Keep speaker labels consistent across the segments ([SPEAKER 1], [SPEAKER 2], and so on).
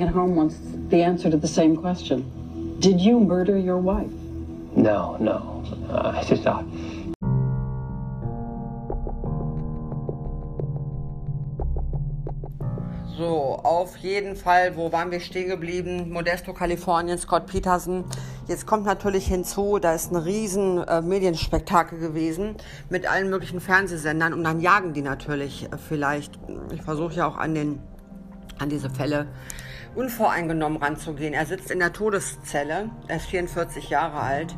[SPEAKER 1] at home wants the answer to the same question. Did you murder your wife?
[SPEAKER 2] No, no. Uh, I just thought.
[SPEAKER 3] So, auf jeden Fall, wo waren wir stehen geblieben? Modesto, Kalifornien, Scott Peterson. Jetzt kommt natürlich hinzu, da ist ein riesen äh, Medienspektakel gewesen mit allen möglichen Fernsehsendern und dann jagen die natürlich äh, vielleicht, ich versuche ja auch an, den, an diese Fälle unvoreingenommen ranzugehen. Er sitzt in der Todeszelle, er ist 44 Jahre alt,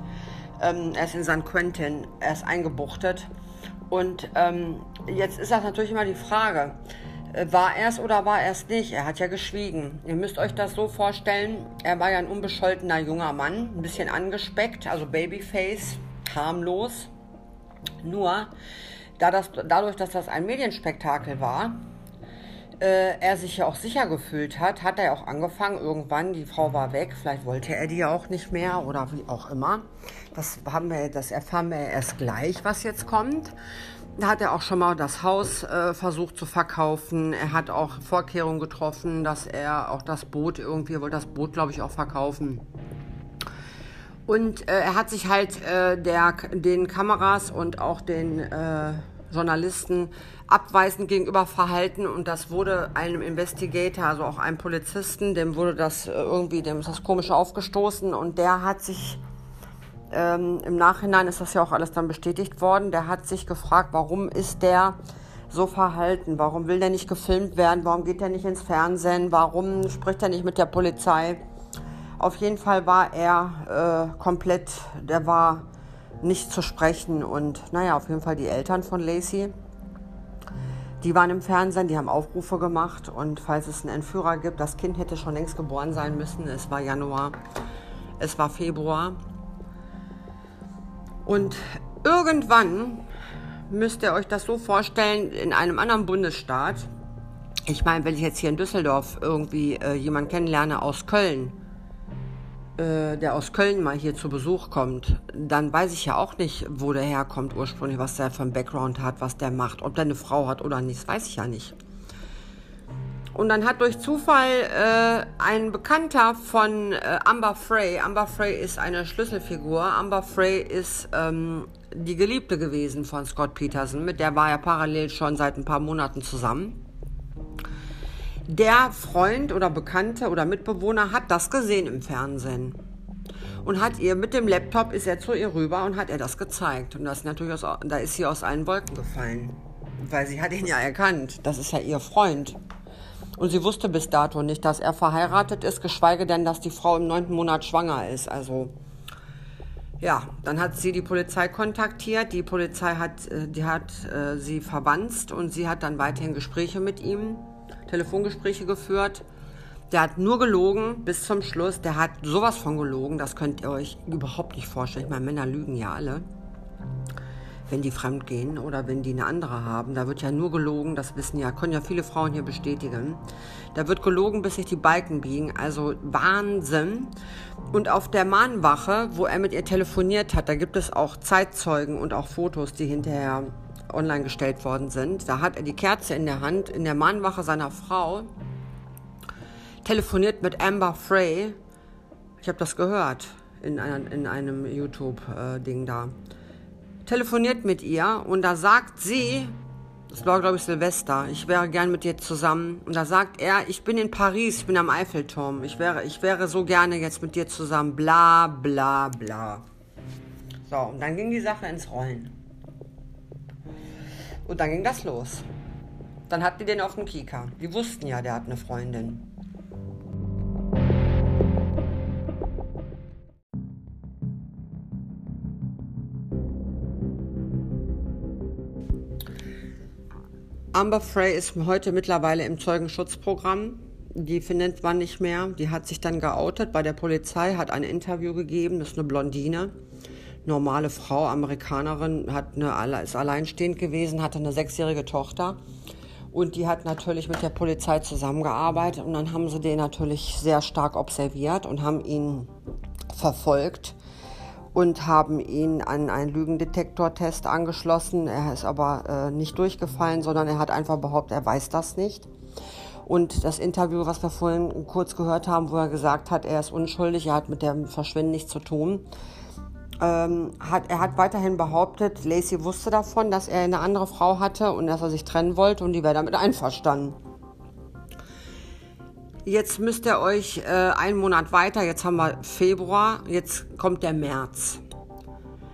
[SPEAKER 3] ähm, er ist in San Quentin, er ist eingebuchtet und ähm, jetzt ist das natürlich immer die Frage, äh, war er es oder war er es nicht? Er hat ja geschwiegen. Ihr müsst euch das so vorstellen, er war ja ein unbescholtener junger Mann, ein bisschen angespeckt, also Babyface, harmlos. Nur, dadurch, dass das ein Medienspektakel war, äh, er sich ja auch sicher gefühlt hat, hat er ja auch angefangen, irgendwann, die Frau war weg, vielleicht wollte er die ja auch nicht mehr oder wie auch immer. Das, haben wir, das erfahren wir erst gleich, was jetzt kommt. Da hat er auch schon mal das Haus äh, versucht zu verkaufen. Er hat auch Vorkehrungen getroffen, dass er auch das Boot irgendwie, wollte das Boot, glaube ich, auch verkaufen. Und äh, er hat sich halt äh, der, den Kameras und auch den äh, Journalisten abweisend gegenüber verhalten. Und das wurde einem Investigator, also auch einem Polizisten, dem wurde das äh, irgendwie, dem ist das komisch aufgestoßen. Und der hat sich ähm, im Nachhinein ist das ja auch alles dann bestätigt worden, der hat sich gefragt, warum ist der so verhalten, warum will der nicht gefilmt werden, warum geht der nicht ins Fernsehen, warum spricht er nicht mit der Polizei. Auf jeden Fall war er äh, komplett, der war nicht zu sprechen und naja, auf jeden Fall die Eltern von Lacey die waren im Fernsehen, die haben Aufrufe gemacht und falls es einen Entführer gibt, das Kind hätte schon längst geboren sein müssen. Es war Januar, es war Februar. Und irgendwann müsst ihr euch das so vorstellen, in einem anderen Bundesstaat. Ich meine, wenn ich jetzt hier in Düsseldorf irgendwie äh, jemanden kennenlerne aus Köln, der aus Köln mal hier zu Besuch kommt, dann weiß ich ja auch nicht, wo der herkommt ursprünglich, was der für einen Background hat, was der macht, ob der eine Frau hat oder nicht, das weiß ich ja nicht. Und dann hat durch Zufall äh, ein Bekannter von äh, Amber Frey, Amber Frey ist eine Schlüsselfigur, Amber Frey ist ähm, die Geliebte gewesen von Scott Peterson, mit der war er parallel schon seit ein paar Monaten zusammen der Freund oder Bekannte oder Mitbewohner hat das gesehen im Fernsehen. Und hat ihr mit dem Laptop ist er zu ihr rüber und hat er das gezeigt. Und das natürlich aus, da ist sie aus allen Wolken gefallen, weil sie hat ihn ja erkannt, das ist ja ihr Freund. Und sie wusste bis dato nicht, dass er verheiratet ist, geschweige denn, dass die Frau im neunten Monat schwanger ist, also ja, dann hat sie die Polizei kontaktiert. Die Polizei hat, äh, die hat äh, sie verwanzt und sie hat dann weiterhin Gespräche mit ihm Telefongespräche geführt. Der hat nur gelogen bis zum Schluss. Der hat sowas von gelogen, das könnt ihr euch überhaupt nicht vorstellen. Ich meine, Männer lügen ja alle, wenn die fremd gehen oder wenn die eine andere haben. Da wird ja nur gelogen, das wissen ja, können ja viele Frauen hier bestätigen. Da wird gelogen, bis sich die Balken biegen. Also Wahnsinn. Und auf der Mahnwache, wo er mit ihr telefoniert hat, da gibt es auch Zeitzeugen und auch Fotos, die hinterher online gestellt worden sind. Da hat er die Kerze in der Hand, in der Mahnwache seiner Frau, telefoniert mit Amber Frey. Ich habe das gehört in, einer, in einem YouTube-Ding da. Telefoniert mit ihr und da sagt sie, das war glaube ich Silvester, ich wäre gern mit dir zusammen. Und da sagt er, ich bin in Paris, ich bin am Eiffelturm, ich wäre, ich wäre so gerne jetzt mit dir zusammen, bla bla bla. So, und dann ging die Sache ins Rollen. Und dann ging das los. Dann hatten die den auf dem Kika. Die wussten ja, der hat eine Freundin. Amber Frey ist heute mittlerweile im Zeugenschutzprogramm. Die findet man nicht mehr. Die hat sich dann geoutet bei der Polizei, hat ein Interview gegeben. Das ist eine Blondine normale Frau, Amerikanerin, hat eine, ist alleinstehend gewesen, hatte eine sechsjährige Tochter. Und die hat natürlich mit der Polizei zusammengearbeitet und dann haben sie den natürlich sehr stark observiert und haben ihn verfolgt und haben ihn an einen Lügendetektortest angeschlossen. Er ist aber äh, nicht durchgefallen, sondern er hat einfach behauptet, er weiß das nicht. Und das Interview, was wir vorhin kurz gehört haben, wo er gesagt hat, er ist unschuldig, er hat mit dem Verschwinden nichts zu tun, ähm, hat, er hat weiterhin behauptet, Lacey wusste davon, dass er eine andere Frau hatte und dass er sich trennen wollte und die wäre damit einverstanden. Jetzt müsst ihr euch äh, einen Monat weiter, jetzt haben wir Februar, jetzt kommt der März.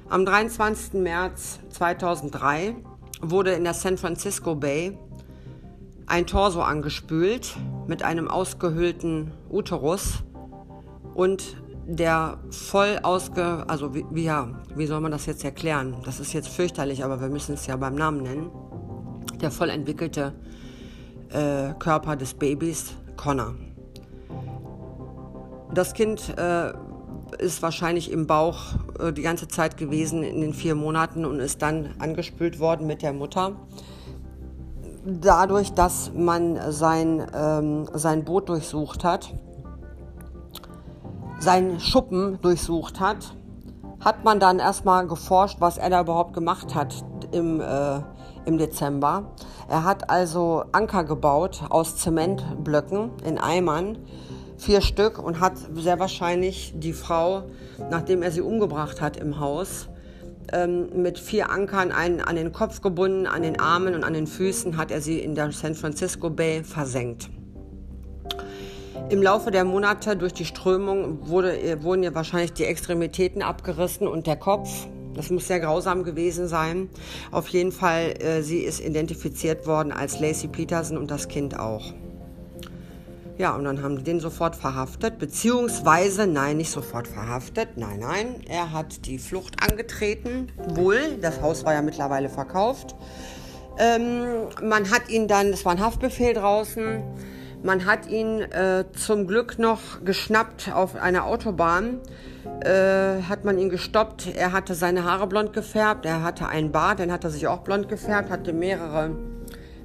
[SPEAKER 3] Am 23. März 2003 wurde in der San Francisco Bay ein Torso angespült mit einem ausgehöhlten Uterus und der voll ausge... Also wie, ja, wie soll man das jetzt erklären? Das ist jetzt fürchterlich, aber wir müssen es ja beim Namen nennen. Der voll entwickelte äh, Körper des Babys Connor. Das Kind äh, ist wahrscheinlich im Bauch äh, die ganze Zeit gewesen in den vier Monaten und ist dann angespült worden mit der Mutter. Dadurch, dass man sein, ähm, sein Boot durchsucht hat, seinen Schuppen durchsucht hat, hat man dann erstmal geforscht, was er da überhaupt gemacht hat im, äh, im Dezember. Er hat also Anker gebaut aus Zementblöcken in Eimern vier Stück und hat sehr wahrscheinlich die Frau, nachdem er sie umgebracht hat im Haus, ähm, mit vier Ankern einen an den Kopf gebunden, an den Armen und an den Füßen hat er sie in der San Francisco Bay versenkt. Im Laufe der Monate durch die Strömung wurde, äh, wurden ihr wahrscheinlich die Extremitäten abgerissen und der Kopf. Das muss sehr grausam gewesen sein. Auf jeden Fall, äh, sie ist identifiziert worden als Lacey Peterson und das Kind auch. Ja, und dann haben die den sofort verhaftet, beziehungsweise, nein, nicht sofort verhaftet, nein, nein, er hat die Flucht angetreten, wohl, das Haus war ja mittlerweile verkauft. Ähm, man hat ihn dann, es war ein Haftbefehl draußen, man hat ihn äh, zum Glück noch geschnappt auf einer Autobahn, äh, hat man ihn gestoppt, er hatte seine Haare blond gefärbt, er hatte einen Bart, den hat er sich auch blond gefärbt, hatte mehrere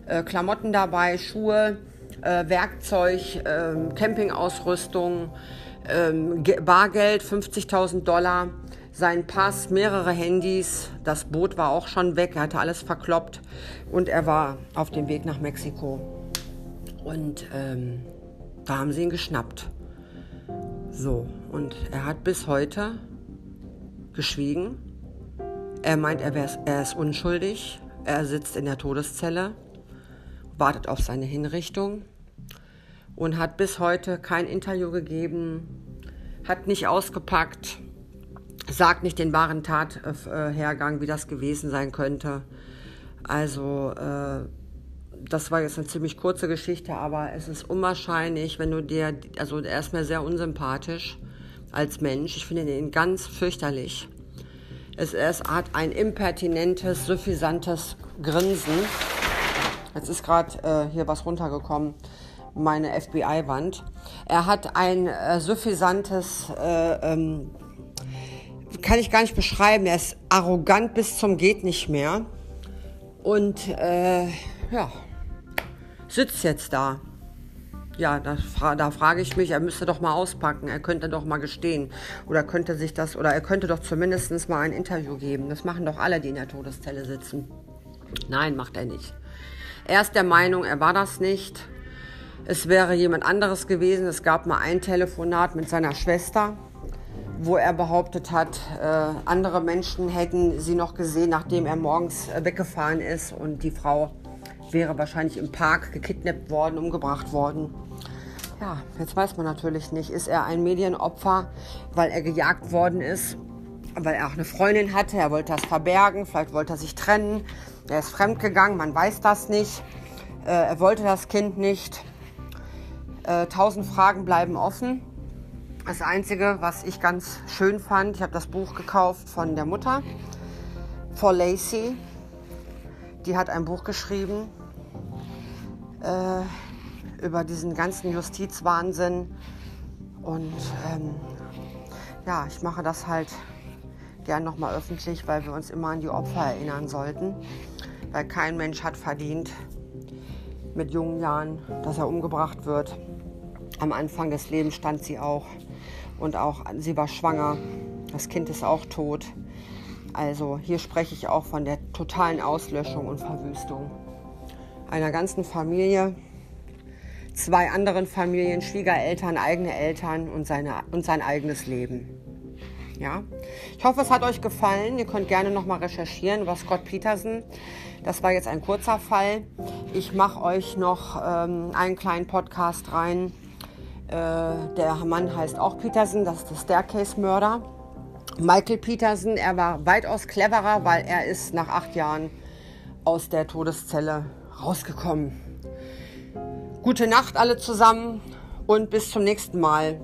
[SPEAKER 3] äh, Klamotten dabei, Schuhe, äh, Werkzeug, äh, Campingausrüstung, äh, Bargeld 50.000 Dollar, sein Pass, mehrere Handys, das Boot war auch schon weg, er hatte alles verkloppt. Und er war auf dem Weg nach Mexiko. Und ähm, da haben sie ihn geschnappt. So, und er hat bis heute geschwiegen. Er meint, er, er ist unschuldig. Er sitzt in der Todeszelle, wartet auf seine Hinrichtung und hat bis heute kein Interview gegeben, hat nicht ausgepackt, sagt nicht den wahren Tathergang, wie das gewesen sein könnte. Also äh, das war jetzt eine ziemlich kurze Geschichte, aber es ist unwahrscheinlich, wenn du dir, also er ist mir sehr unsympathisch als Mensch. Ich finde ihn ganz fürchterlich. Es, es hat ein impertinentes, suffisantes Grinsen. Jetzt ist gerade äh, hier was runtergekommen meine FBI-Wand. Er hat ein äh, suffisantes, äh, ähm, kann ich gar nicht beschreiben, er ist arrogant bis zum geht nicht mehr. Und äh, ja, sitzt jetzt da. Ja, da, da frage ich mich, er müsste doch mal auspacken, er könnte doch mal gestehen. Oder könnte sich das, oder er könnte doch zumindest mal ein Interview geben. Das machen doch alle, die in der Todeszelle sitzen. Nein, macht er nicht. Er ist der Meinung, er war das nicht es wäre jemand anderes gewesen. Es gab mal ein Telefonat mit seiner Schwester, wo er behauptet hat, äh, andere Menschen hätten sie noch gesehen, nachdem er morgens äh, weggefahren ist und die Frau wäre wahrscheinlich im Park gekidnappt worden, umgebracht worden. Ja, jetzt weiß man natürlich nicht, ist er ein Medienopfer, weil er gejagt worden ist, weil er auch eine Freundin hatte, er wollte das verbergen, vielleicht wollte er sich trennen, er ist fremdgegangen, man weiß das nicht, äh, er wollte das Kind nicht. Äh, tausend Fragen bleiben offen. Das Einzige, was ich ganz schön fand, ich habe das Buch gekauft von der Mutter, For Lacey. Die hat ein Buch geschrieben äh, über diesen ganzen Justizwahnsinn. Und ähm, ja, ich mache das halt gern nochmal öffentlich, weil wir uns immer an die Opfer erinnern sollten. Weil kein Mensch hat verdient, mit jungen Jahren, dass er umgebracht wird. Am Anfang des Lebens stand sie auch und auch sie war schwanger. Das Kind ist auch tot. Also hier spreche ich auch von der totalen Auslöschung und Verwüstung einer ganzen Familie. zwei anderen Familien, Schwiegereltern, eigene Eltern und, seine, und sein eigenes Leben. Ja? Ich hoffe, es hat euch gefallen. Ihr könnt gerne nochmal recherchieren über Scott Peterson. Das war jetzt ein kurzer Fall. Ich mache euch noch ähm, einen kleinen Podcast rein. Äh, der Mann heißt auch Peterson, das ist der Staircase-Mörder. Michael Peterson, er war weitaus cleverer, weil er ist nach acht Jahren aus der Todeszelle rausgekommen. Gute Nacht alle zusammen und bis zum nächsten Mal.